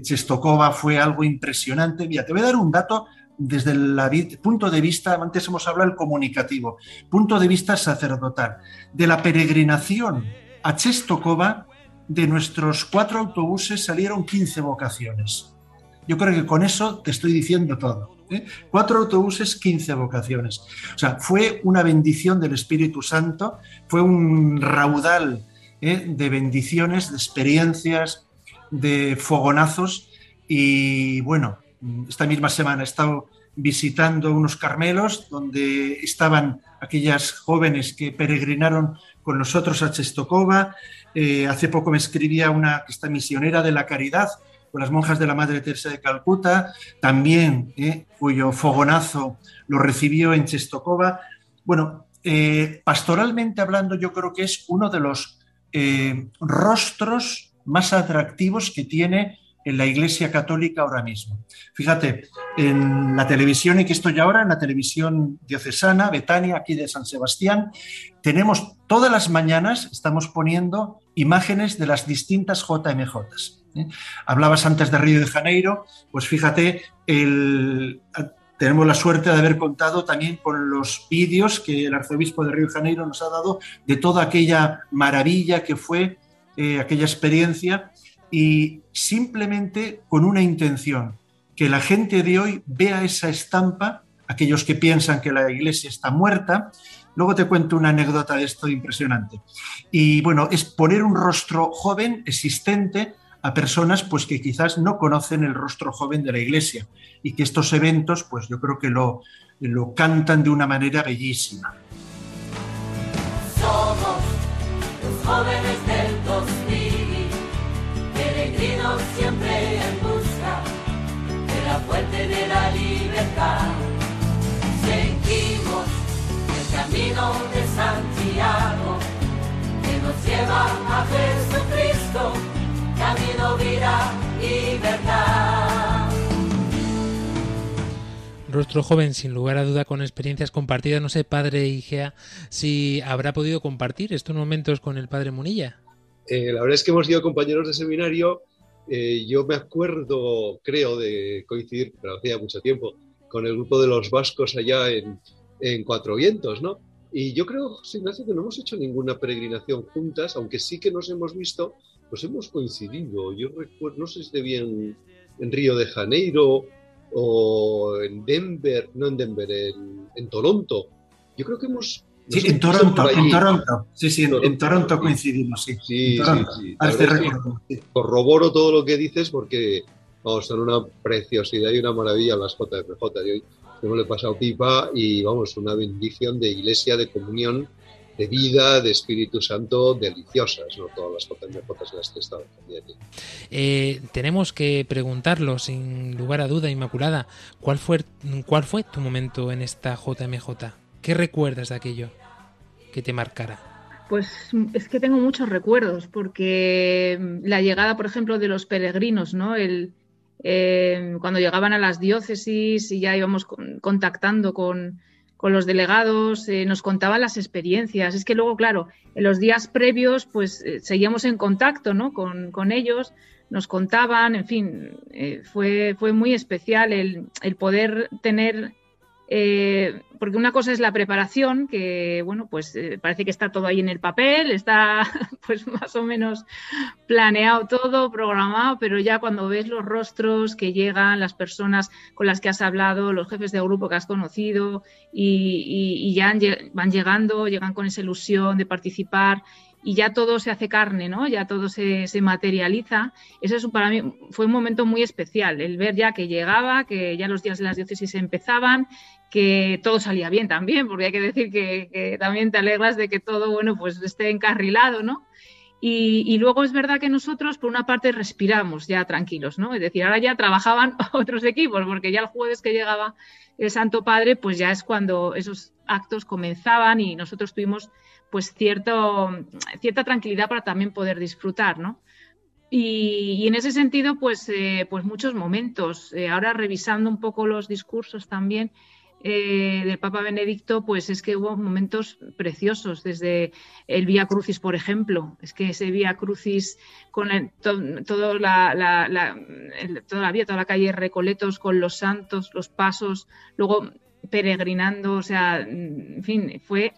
Chestokova fue algo impresionante. Mira, te voy a dar un dato desde el punto de vista, antes hemos hablado del comunicativo, punto de vista sacerdotal, de la peregrinación a Chestokova, de nuestros cuatro autobuses salieron 15 vocaciones. Yo creo que con eso te estoy diciendo todo. ¿eh? Cuatro autobuses, 15 vocaciones. O sea, fue una bendición del Espíritu Santo, fue un raudal ¿eh? de bendiciones, de experiencias, de fogonazos. Y bueno, esta misma semana he estado visitando unos carmelos donde estaban aquellas jóvenes que peregrinaron con nosotros a Chestokova. Eh, hace poco me escribía una esta misionera de la caridad con las monjas de la Madre Teresa de Calcuta, también eh, cuyo fogonazo lo recibió en Chestokova. Bueno, eh, pastoralmente hablando, yo creo que es uno de los rostros más atractivos que tiene en la Iglesia Católica ahora mismo. Fíjate, en la televisión, y que estoy ahora, en la televisión diocesana, Betania, aquí de San Sebastián, tenemos todas las mañanas, estamos poniendo imágenes de las distintas JMJs. ¿eh? Hablabas antes de Río de Janeiro, pues fíjate, tenemos la suerte de haber contado también con los vídeos que el arzobispo de Río de Janeiro nos ha dado de toda aquella maravilla que fue eh, aquella experiencia y simplemente con una intención, que la gente de hoy vea esa estampa, aquellos que piensan que la iglesia está muerta. Luego te cuento una anécdota de esto impresionante. Y bueno, es poner un rostro joven, existente, a personas pues que quizás no conocen el rostro joven de la iglesia y que estos eventos pues yo creo que lo, lo cantan de una manera bellísima. Somos los jóvenes del fuente de la libertad. Seguimos el camino de Santiago que nos lleva a Jesucristo, camino, vida y verdad. Rostro joven, sin lugar a duda, con experiencias compartidas. No sé, padre Igea, si habrá podido compartir estos momentos con el padre Munilla. Eh, la verdad es que hemos sido compañeros de seminario eh, yo me acuerdo, creo, de coincidir, pero hacía mucho tiempo, con el grupo de los vascos allá en, Cuatro Vientos, ¿no? Y yo creo, Ignacio, que no hemos hecho ninguna peregrinación juntas, aunque sí que nos hemos visto, pues hemos coincidido. Yo recuerdo, no sé si de bien en Río de Janeiro o en Denver, no en Denver, en, en Toronto. Yo creo que hemos Sí, en Toronto, en Toronto. Sí, sí, en, Toronto coincidimos, sí. Sí, sí, sí. Corroboro todo lo que dices porque vamos, son una preciosidad y una maravilla las JFJ. Yo, yo le he pasado pipa y vamos, una bendición de iglesia, de comunión, de vida, de Espíritu Santo, deliciosas, ¿no? Todas las JMJ en las que he estado. Eh, tenemos que preguntarlo, sin lugar a duda, Inmaculada, ¿cuál fue, ¿cuál fue tu momento en esta JMJ? ¿Qué recuerdas de aquello que te marcara? Pues es que tengo muchos recuerdos, porque mm, la llegada, por ejemplo, de los peregrinos, ¿no? El, eh, cuando llegaban a las diócesis y ya íbamos contactando con, los delegados, eh, nos contaban las experiencias. Es que luego, claro, en los días previos, pues eh, seguíamos en contacto ¿no? con, con, ellos, nos contaban, en fin, fue, fue muy especial el, el poder tener eh, porque una cosa es la preparación, que bueno, pues eh, parece que está todo ahí en el papel, está [laughs] pues más o menos planeado todo, programado, pero ya cuando ves los rostros que llegan, las personas con las que has hablado, los jefes de grupo que has conocido y, ya van llegando, llegan con esa ilusión de participar y ya todo se hace carne, ¿no? Ya todo se, materializa. Eso es, para mí fue un momento muy especial, el ver ya que llegaba, que ya los días de las diócesis empezaban, que todo salía bien también, porque hay que decir que, que también te alegras de que todo, bueno, pues esté encarrilado, ¿no? Y, y, luego es verdad que nosotros, por una parte, respiramos ya tranquilos, ¿no? Es decir, ahora ya trabajaban [laughs] otros equipos, porque ya el jueves que llegaba el Santo Padre, pues ya es cuando esos actos comenzaban y nosotros tuvimos pues cierto, cierta tranquilidad para también poder disfrutar, ¿no? Y, y en ese sentido, pues, eh, pues muchos momentos. Eh, ahora revisando un poco los discursos también eh, del Papa Benedicto, pues es que hubo momentos preciosos, desde el Vía Crucis, por ejemplo. Es que ese Vía Crucis con todo la, toda la vía, toda la calle Recoletos con los santos, los pasos, luego peregrinando, o sea, en fin, fue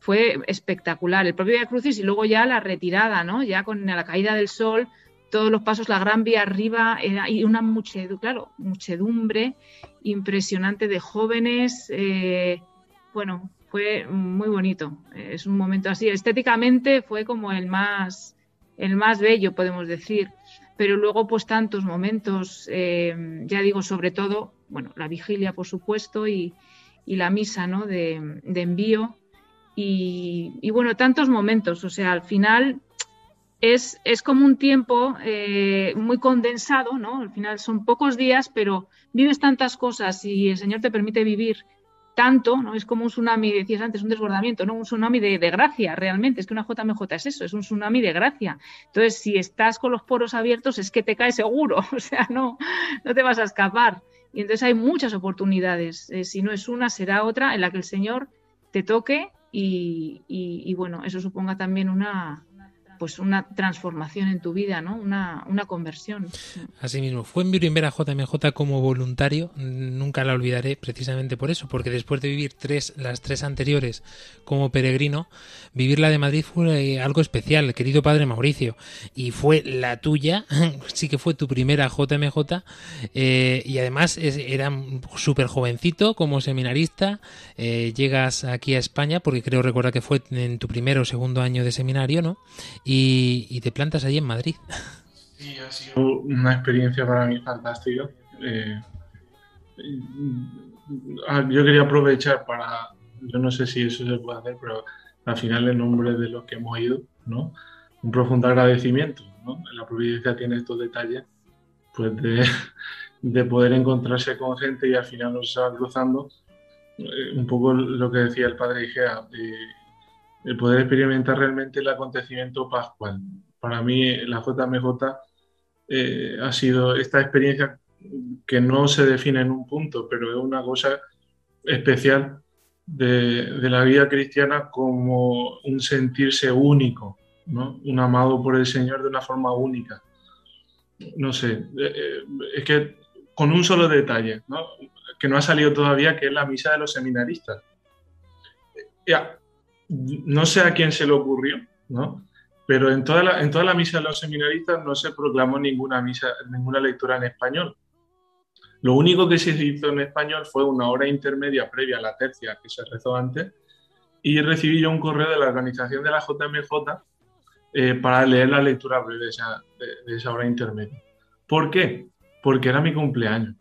fue espectacular. El propio Via Crucis y luego ya la retirada, ¿no? Ya con la caída del sol, todos los pasos, la gran vía arriba, era, y una muchedumbre, claro, muchedumbre impresionante de jóvenes. Eh, bueno, fue muy bonito. Es un momento así. Estéticamente fue como el más, el más bello, podemos decir. Pero luego, pues tantos momentos, eh, ya digo, sobre todo, bueno, la vigilia, por supuesto, y, y la misa, ¿no? De, de envío y, bueno, tantos momentos, o sea, al final es, es como un tiempo eh, muy condensado, ¿no? Al final son pocos días, pero vives tantas cosas y el Señor te permite vivir tanto, ¿no? Es como un tsunami, decías antes, un desbordamiento, ¿no? Un tsunami de, de, gracia, realmente. Es que una JMJ es eso, es un tsunami de gracia. Entonces, si estás con los poros abiertos, es que te cae seguro, [laughs] o sea, no, no te vas a escapar. Y entonces hay muchas oportunidades. Eh, si no es una, será otra en la que el Señor te toque y, y, y, bueno, eso suponga también una, pues una transformación en tu vida, ¿no? Una, una conversión. Así mismo, fue en Virimbera JMJ como voluntario, nunca la olvidaré precisamente por eso, porque después de vivir tres, las tres anteriores como peregrino, vivir la de Madrid fue algo especial, querido padre Mauricio, y fue la tuya, [laughs] sí que fue tu primera JMJ, eh, y además era súper jovencito como seminarista, eh, llegas aquí a España, porque creo recordar que fue en tu primero o segundo año de seminario, ¿no? Y, y, te plantas allí en Madrid. Sí, ha sido una experiencia para mí fantástica. Eh, yo quería aprovechar para, yo no sé si eso se puede hacer, pero al final en nombre de los que hemos ido, ¿no? Un profundo agradecimiento, ¿no? La providencia tiene estos detalles, pues de, de poder encontrarse con gente y al final nos va cruzando. Eh, un poco lo que decía el padre Igea, eh, el poder experimentar realmente el acontecimiento pascual. Para mí la JMJ eh, ha sido esta experiencia que no se define en un punto, pero es una cosa especial de, de la vida cristiana como un sentirse único, ¿no? un amado por el Señor de una forma única. No sé, eh, eh, es que con un solo detalle, ¿no? que no ha salido todavía, que es la misa de los seminaristas. No sé a quién se le ocurrió, ¿no? Pero en toda la, en toda la misa de los seminaristas no se proclamó ninguna misa, ninguna lectura en español. Lo único que se hizo en español fue una hora intermedia previa a la tercia que se rezó antes y recibí yo un correo de la organización de la JMJ eh, para leer la lectura breve de esa, de esa hora intermedia. ¿Por qué? Porque era mi cumpleaños.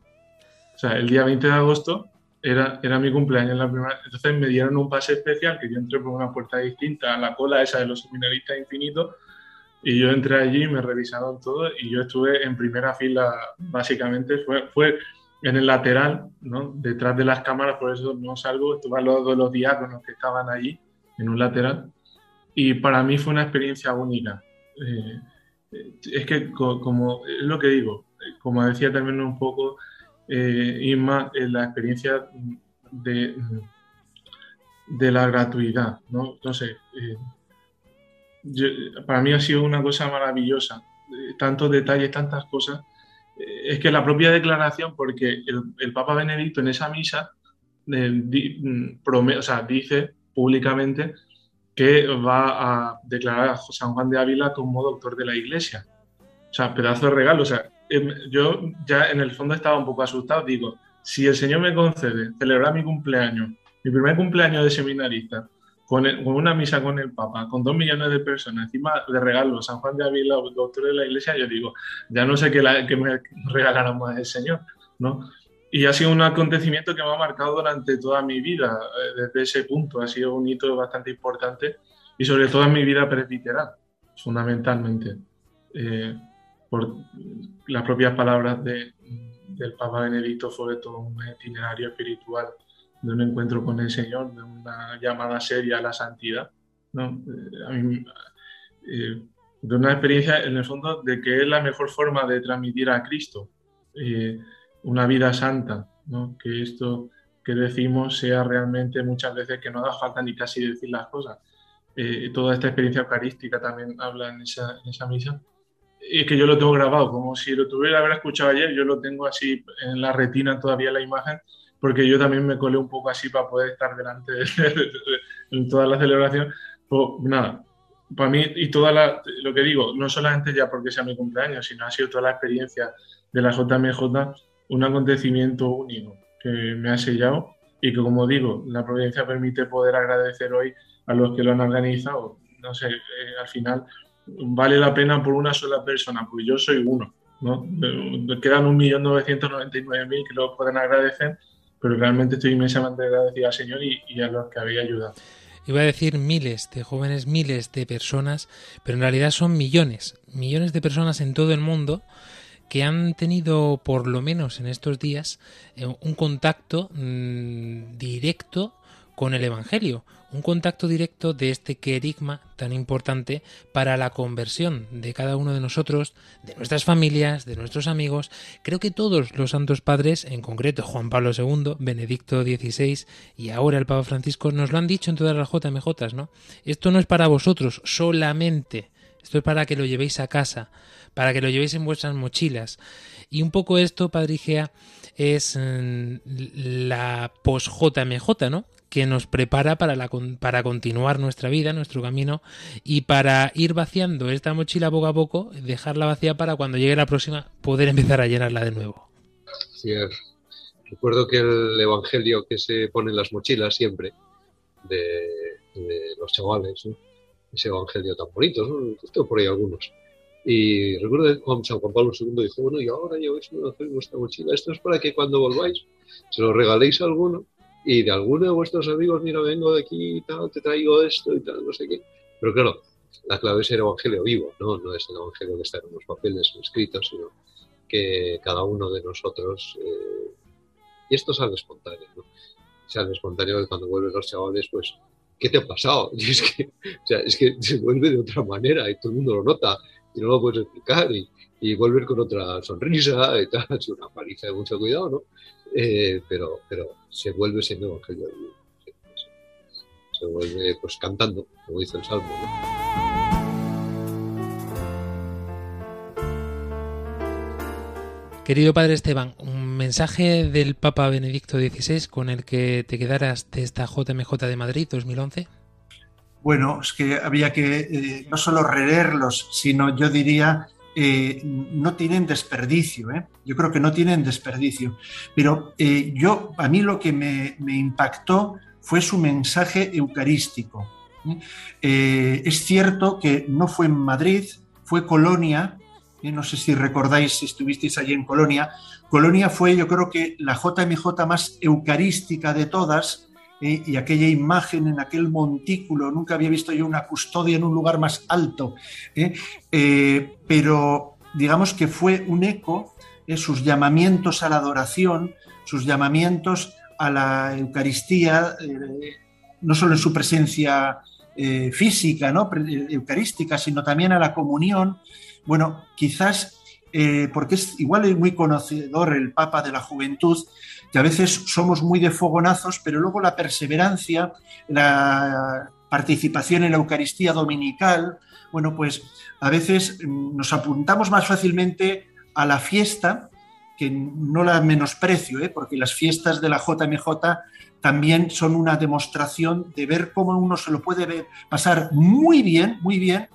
O sea, el día 20 de agosto era, era mi cumpleaños la primera. Entonces me dieron un pase especial que yo entré por una puerta distinta a la cola esa de los seminaristas infinitos. Y yo entré allí, me revisaron todo y yo estuve en primera fila, básicamente. Fue, fue en el lateral, ¿no? detrás de las cámaras, por eso no salgo. Estuve al lado de los diáconos que estaban allí, en un lateral. Y para mí fue una experiencia única. Eh, es que, como es lo que digo, como decía también un poco eh, Isma, en la experiencia de, de la gratuidad, ¿no? No sé, eh, yo, para mí ha sido una cosa maravillosa, eh, tantos detalles, tantas cosas. Eh, es que la propia declaración, porque el, el Papa Benedicto en esa misa di, prome, o sea, dice públicamente que va a declarar a San Juan de Ávila como doctor de la Iglesia. O sea, pedazo de regalo. O sea, Yo ya en el fondo estaba un poco asustado. Digo, si el Señor me concede celebrar mi cumpleaños, mi primer cumpleaños de seminarista, con, con una misa con el Papa, con dos millones de personas, encima de regalos, San Juan de Ávila, doctor de la Iglesia, yo digo, ya no sé qué me regalará más el Señor, ¿no? Y ha sido un acontecimiento que me ha marcado durante toda mi vida, eh, desde ese punto, ha sido un hito bastante importante y sobre todo en mi vida presbiteral, fundamentalmente. Eh, por las propias palabras de- del Papa Benedicto fue todo un itinerario espiritual de un encuentro con el Señor, de una llamada seria a la santidad, ¿no? Eh, a mí, eh, de una experiencia en el fondo de que es la mejor forma de transmitir a Cristo, eh, una vida santa, ¿no? que esto que decimos sea realmente muchas veces que no haga falta ni casi decir las cosas. Eh, toda esta experiencia eucarística también habla en esa, en esa misa. Es que yo lo tengo grabado, como si lo tuviera haber escuchado ayer, yo lo tengo así en la retina todavía la imagen, porque yo también me colé un poco así para poder estar delante [laughs] de, en toda la celebración. Pues nada, para mí y toda la, lo que digo, no solamente ya porque sea mi cumpleaños, sino ha sido toda la experiencia de la JMJ un acontecimiento único que me ha sellado y que como digo, la providencia permite poder agradecer hoy a los que lo han organizado. No sé, eh, al final vale la pena por una sola persona, pues yo soy uno. ¿no? Eh, Quedan 1.999.000 que lo pueden agradecer, pero realmente estoy inmensamente agradecido al Señor y, y a los que había ayudado. Iba a decir miles de jóvenes, miles de personas, pero en realidad son millones, millones de personas en todo el mundo que han tenido, por lo menos en estos días, eh, un contacto mmm, directo con el Evangelio, un contacto directo de este querigma tan importante para la conversión de cada uno de nosotros, de nuestras familias, de nuestros amigos. Creo que todos los santos padres, en concreto Juan Pablo II, Benedicto XVI y ahora el Papa Francisco, nos lo han dicho en todas las JMJ, ¿no? Esto no es para vosotros solamente, esto es para que lo llevéis a casa, para que lo llevéis en vuestras mochilas. Y un poco esto, Padre Igea, es mmm, la post-JMJ, ¿no? Que nos prepara para, la, para continuar nuestra vida, nuestro camino y para ir vaciando esta mochila poco a poco, dejarla vacía para cuando llegue la próxima poder empezar a llenarla de nuevo. Sí, recuerdo que el evangelio que se pone en las mochilas siempre de, de los chavales, ¿no? ese evangelio tan bonito, ¿no? tengo por ahí algunos. Y recuerdo que San Juan Pablo II dijo, bueno, y ahora lleváis un evangelio en vuestra mochila, esto es para que cuando volváis se lo regaléis a alguno y de alguno de vuestros amigos, mira, vengo de aquí y tal, te traigo esto y tal, no sé qué. Pero claro, la clave es el evangelio vivo, ¿no? No es el evangelio que está en los papeles escritos, sino que cada uno de nosotros. Eh, y esto sale espontáneo, ¿no? Sale espontáneo que cuando vuelven los chavales, pues, ¿qué te ha pasado? [laughs] Y es que, o sea, es que se vuelve de otra manera y todo el mundo lo nota y no lo puedes explicar y, y volver con otra sonrisa y tal, [laughs] es una paliza de mucho cuidado, ¿no? Eh, pero, pero se vuelve siendo evangelio vivo. Se vuelve pues cantando, como dice el Salmo. ¿no? Querido Padre Esteban, un mensaje del Papa Benedicto XVI con el que te quedaras de esta JMJ de Madrid 2011. Bueno, es que había que eh, no solo releerlos, sino yo diría eh, no tienen desperdicio. ¿eh? Yo creo que no tienen desperdicio. Pero eh, yo, a mí lo que me, me, impactó fue su mensaje eucarístico. Eh, es cierto que no fue en Madrid, fue Colonia. no sé si recordáis si estuvisteis allí en Colonia. Colonia fue, yo creo que la JMJ más eucarística de todas. ¿Eh? y aquella imagen en aquel montículo, nunca había visto yo una custodia en un lugar más alto, ¿eh? Eh, pero digamos que fue un eco, sus llamamientos a la adoración, sus llamamientos a la Eucaristía, no solo en su presencia física, ¿no? eucarística, sino también a la comunión. Bueno, quizás porque es igual es muy conocedor el Papa de la Juventud, que a veces somos muy de fogonazos, pero luego la perseverancia, la participación en la Eucaristía dominical, bueno, pues a veces nos apuntamos más fácilmente a la fiesta, que no la menosprecio, ¿eh? porque las fiestas de la JMJ también son una demostración de ver cómo uno se lo puede ver, pasar muy bien, muy bien,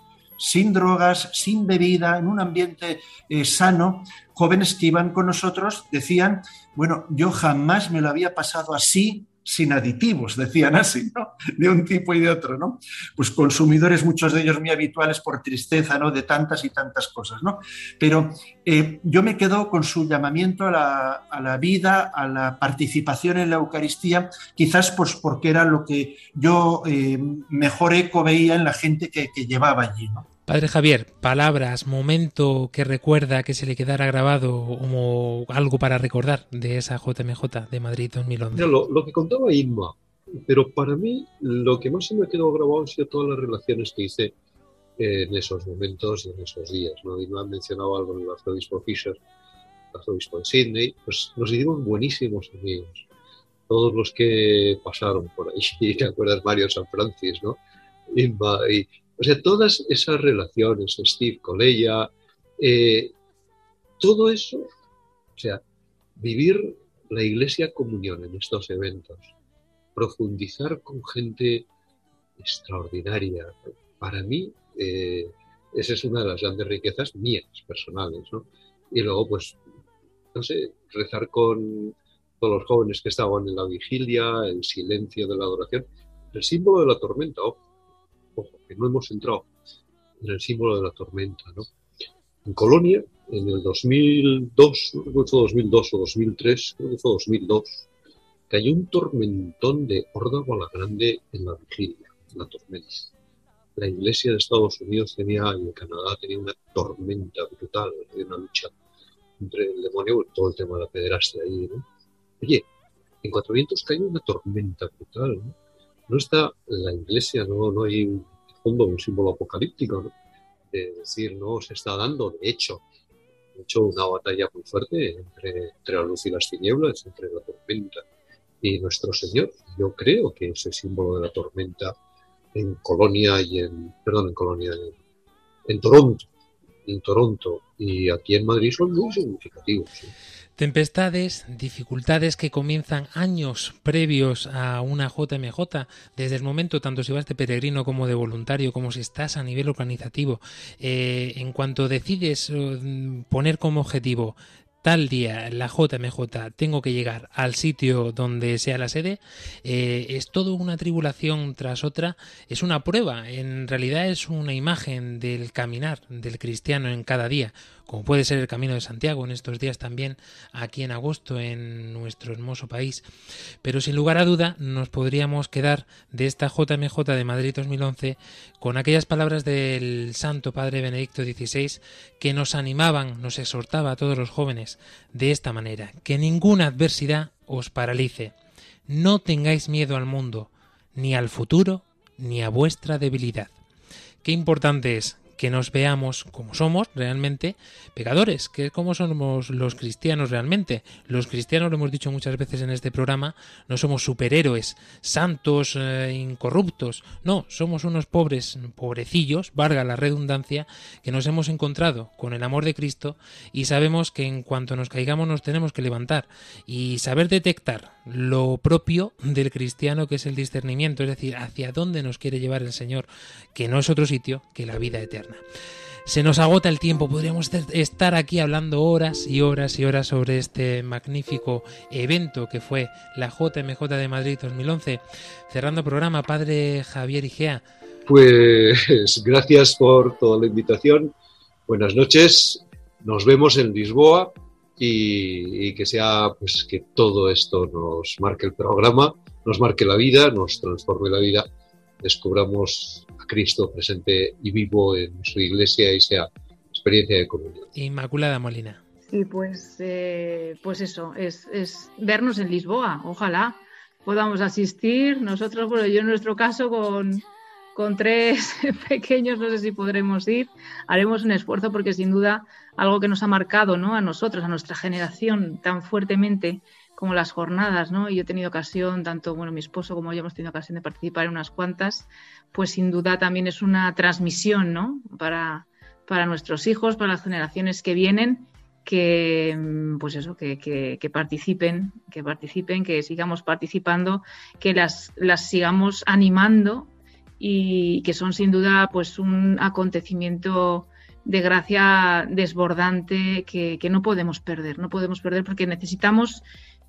sin drogas, sin bebida, en un ambiente eh, sano. Jóvenes que iban con nosotros decían, bueno, yo jamás me lo había pasado así sin aditivos, decían así, ¿no? De un tipo y de otro, ¿no? Pues consumidores, muchos de ellos muy habituales por tristeza, ¿no? De tantas y tantas cosas, ¿no? Pero eh, yo me quedo con su llamamiento a la, vida, a la participación en la Eucaristía, quizás pues porque era lo que yo eh, mejor eco veía en la gente que, que llevaba allí, ¿no? Padre Javier, palabras, momento que recuerda que se le quedara grabado como algo para recordar de esa JMJ de Madrid 2011. lo, lo, que contaba Inma, pero para mí lo que más se me quedó grabado han sido todas las relaciones que hice en esos momentos y en esos días. ¿no? Inma mencionado algo en el arzobispo Fisher, el arzobispo en Sydney, pues nos hicimos buenísimos amigos. Todos los que pasaron por ahí, [laughs] ¿te acuerdas Mario San Francis, no? Inma y o sea, todas esas relaciones, Steve con ella, eh, todo eso, o sea, vivir la iglesia comunión en estos eventos, profundizar con gente extraordinaria, para mí, eh, esa es una de las grandes riquezas mías, personales, ¿no? Y luego, pues, no sé, rezar con todos los jóvenes que estaban en la vigilia, el silencio de la adoración, el símbolo de la tormenta, ojo, que no hemos entrado en el símbolo de la tormenta, ¿no? En Colonia, en el 2002, no recuerdo fue 2002 o 2003, creo que fue 2002, cayó un tormentón de órdago a la grande en la vigilia, en la tormenta. La iglesia de Estados Unidos tenía, en Canadá tenía una tormenta brutal, una lucha entre el demonio y todo el tema de la pederastia ahí, ¿no? Oye, en Cuatro Vientos cayó una tormenta brutal, ¿no? No está la iglesia, no, no hay un fondo, un símbolo apocalíptico, ¿no? de decir, no se está dando, de hecho, de hecho una batalla muy fuerte entre, entre la luz y las tinieblas, entre la tormenta y nuestro Señor. Yo creo que ese símbolo de la tormenta en Colonia y en, perdón, en Colonia, en, Toronto, en Toronto y aquí en Madrid son muy significativos. Tempestades, dificultades que comienzan años previos a una JMJ, desde el momento tanto si vas de peregrino como de voluntario, como si estás a nivel organizativo. Eh, en cuanto decides eh, poner como objetivo tal día la JMJ tengo que llegar al sitio donde sea la sede, eh, es todo una tribulación tras otra, es una prueba, en realidad es una imagen del caminar del cristiano en cada día, como puede ser el Camino de Santiago en estos días también, aquí en agosto en nuestro hermoso país. Pero sin lugar a duda nos podríamos quedar de esta JMJ de Madrid 2011 con aquellas palabras del Santo Padre Benedicto XVI que nos animaban, nos exhortaba a todos los jóvenes de esta manera, que ninguna adversidad os paralice, no tengáis miedo al mundo, ni al futuro, ni a vuestra debilidad. Qué importante es que nos veamos como somos realmente pecadores, que es como somos los cristianos realmente. Los cristianos, lo hemos dicho muchas veces en este programa, no somos superhéroes, santos, eh, incorruptos, no, somos unos pobres, pobrecillos, valga la redundancia, que nos hemos encontrado con el amor de Cristo y sabemos que en cuanto nos caigamos nos tenemos que levantar y saber detectar lo propio del cristiano que es el discernimiento, es decir, hacia dónde nos quiere llevar el Señor, que no es otro sitio que la vida eterna. Se nos agota el tiempo, podríamos estar aquí hablando horas y horas y horas sobre este magnífico evento que fue la JMJ de Madrid 2011. Cerrando programa, Padre Javier Igea. Pues [laughs] gracias por toda la invitación. Buenas noches. Nos vemos en Lisboa y, y, que sea pues que todo esto nos marque el programa, nos marque la vida, nos transforme la vida, descubramos Cristo presente y vivo en su iglesia y sea experiencia de comunión. Inmaculada Molina. Sí, pues, eh, pues eso, es, es vernos en Lisboa, ojalá podamos asistir. Nosotros, bueno, yo en nuestro caso con, con tres [laughs] pequeños, no sé si podremos ir. Haremos un esfuerzo porque sin duda algo que nos ha marcado ¿no? a nosotros, a nuestra generación tan fuertemente como las jornadas, ¿no? Y yo he tenido ocasión, tanto bueno, mi esposo como yo hemos tenido ocasión de participar en unas cuantas, pues sin duda también es una transmisión, ¿no? Para, para nuestros hijos, para las generaciones que vienen, que pues eso, que, que, que, participen, que participen, que sigamos participando, que las, las sigamos animando y que son sin duda pues un acontecimiento de gracia desbordante que, que, no podemos perder, no podemos perder porque necesitamos,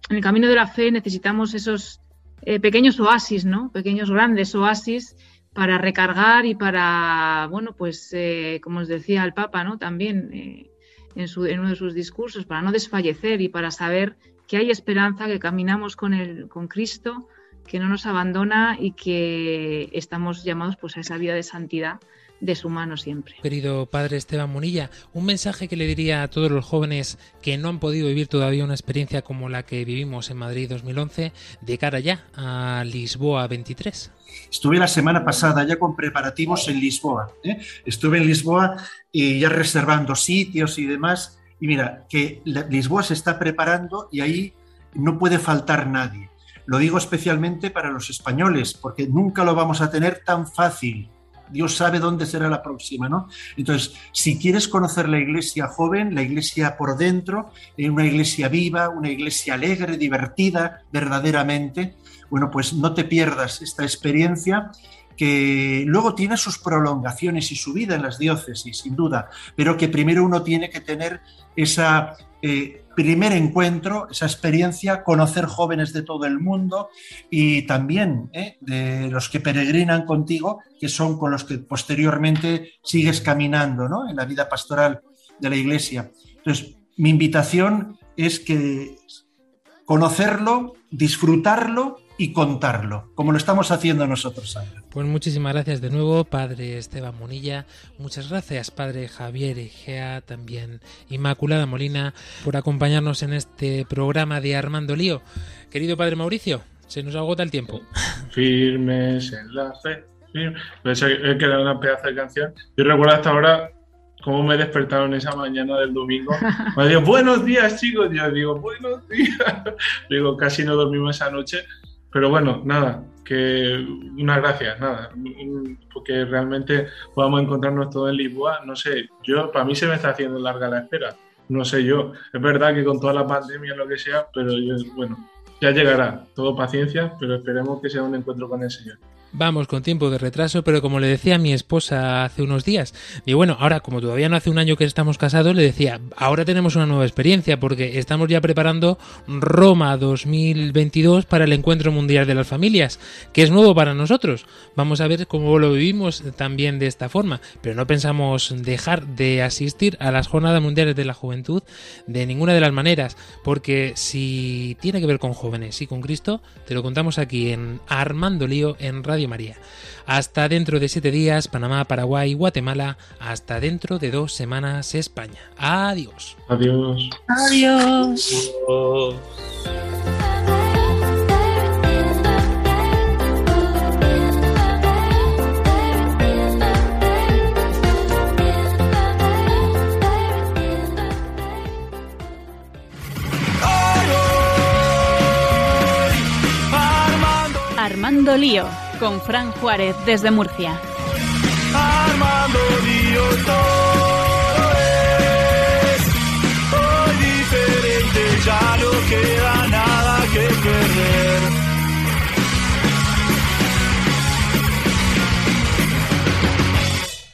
en el camino de la fe necesitamos esos, eh, pequeños oasis, ¿no? Pequeños grandes oasis para recargar y para, bueno, pues eh, como os decía el Papa, ¿no? También eh, en, su, en uno de sus discursos, para no desfallecer y para saber que hay esperanza, que caminamos con, el, con Cristo, que no nos abandona y que estamos llamados pues, a esa vida de santidad de su mano siempre. Querido padre Esteban Munilla, un mensaje que le diría a todos los jóvenes que no han podido vivir todavía una experiencia como la que vivimos en Madrid 2011 de cara ya a Lisboa 23. Estuve la semana pasada ya con preparativos en Lisboa. ¿eh? Estuve en Lisboa y ya reservando sitios y demás. Y mira, que Lisboa se está preparando y ahí no puede faltar nadie. Lo digo especialmente para los españoles, porque nunca lo vamos a tener tan fácil. Dios sabe dónde será la próxima, ¿no? Entonces, si quieres conocer la iglesia joven, la iglesia por dentro, eh, una iglesia viva, una iglesia alegre, divertida, verdaderamente, bueno, pues no te pierdas esta experiencia que luego tiene sus prolongaciones y su vida en las diócesis, sin duda, pero que primero uno tiene que tener esa eh, primer encuentro, esa experiencia, conocer jóvenes de todo el mundo y también eh, de los que peregrinan contigo, que son con los que posteriormente sigues caminando ¿no? en la vida pastoral de la iglesia. Entonces, mi invitación es que conocerlo, disfrutarlo y contarlo, como lo estamos haciendo nosotros ahora. Pues muchísimas gracias de nuevo, Padre Esteban Monilla. Muchas gracias, Padre Javier Egea, también Inmaculada Molina, por acompañarnos en este programa de Armando Lío. Querido Padre Mauricio, se nos agota el tiempo. Firmes en la fe. He quedado una pedazo de canción. Yo recuerdo hasta ahora cómo me despertaron esa mañana del domingo. [laughs] Me digo, buenos días, chicos. Yo digo, buenos días. [laughs] Digo, casi no dormimos esa noche pero bueno, nada, que unas gracias, nada, porque realmente podamos encontrarnos todos en Lisboa, no sé, yo, para mí se me está haciendo larga la espera, no sé yo, es verdad que con toda la pandemia, lo que sea, pero yo, bueno, ya llegará, todo paciencia, pero esperemos que sea un encuentro con el Señor. Vamos con tiempo de retraso, pero como le decía a mi esposa hace unos días, y bueno, ahora como todavía no hace un año que estamos casados, le decía, ahora tenemos una nueva experiencia porque estamos ya preparando Roma 2022 para el Encuentro Mundial de las Familias, que es nuevo para nosotros. Vamos a ver cómo lo vivimos también de esta forma, pero no pensamos dejar de asistir a las Jornadas Mundiales de la Juventud de ninguna de las maneras, porque si tiene que ver con jóvenes y con Cristo, te lo contamos aquí en Armando Lío en Radio María. Hasta dentro de siete días, Panamá, Paraguay, Guatemala. Hasta dentro de dos semanas, España. Adiós. Adiós. Adiós. Armando Lío con Fran Juárez desde Murcia. Armando Lío, todo es hoy diferente, ya no queda.